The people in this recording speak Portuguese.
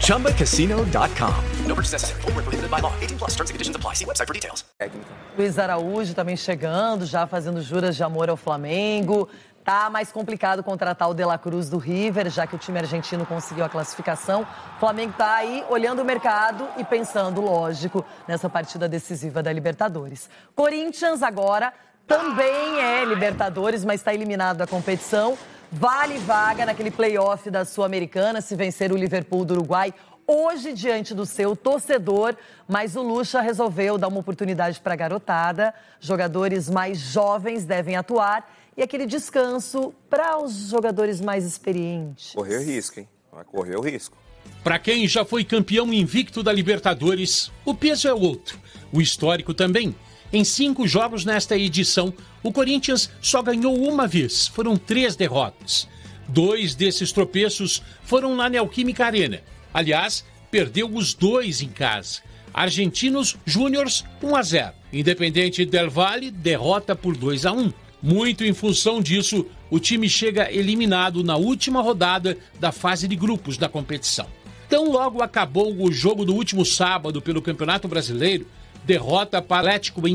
ChumbaCasino.com. No purchase necessary. Prohibited by law. 18 plus terms and conditions apply. See website for details. Luiz Araújo também chegando, já fazendo juras de amor ao Flamengo. Tá mais complicado contratar o De La Cruz do River, já que o time argentino conseguiu a classificação. O Flamengo tá aí olhando o mercado e pensando, lógico, nessa partida decisiva da Libertadores. Corinthians agora também é Libertadores, mas está eliminado da competição. Vale vaga naquele playoff da Sul-Americana se vencer o Liverpool do Uruguai hoje diante do seu torcedor, mas o Lucha resolveu dar uma oportunidade para a garotada. Jogadores mais jovens devem atuar e aquele descanso para os jogadores mais experientes. Correr risco, hein? Vai correr o risco. Para quem já foi campeão invicto da Libertadores, o peso é outro. O histórico também. Em cinco jogos nesta edição, o Corinthians só ganhou uma vez. Foram três derrotas. Dois desses tropeços foram na Neoquímica Arena. Aliás, perdeu os dois em casa. Argentinos Júniors 1 a 0. Independente Del Valle derrota por 2 a 1. Muito em função disso, o time chega eliminado na última rodada da fase de grupos da competição. Tão logo acabou o jogo do último sábado pelo Campeonato Brasileiro, derrota para Atlético em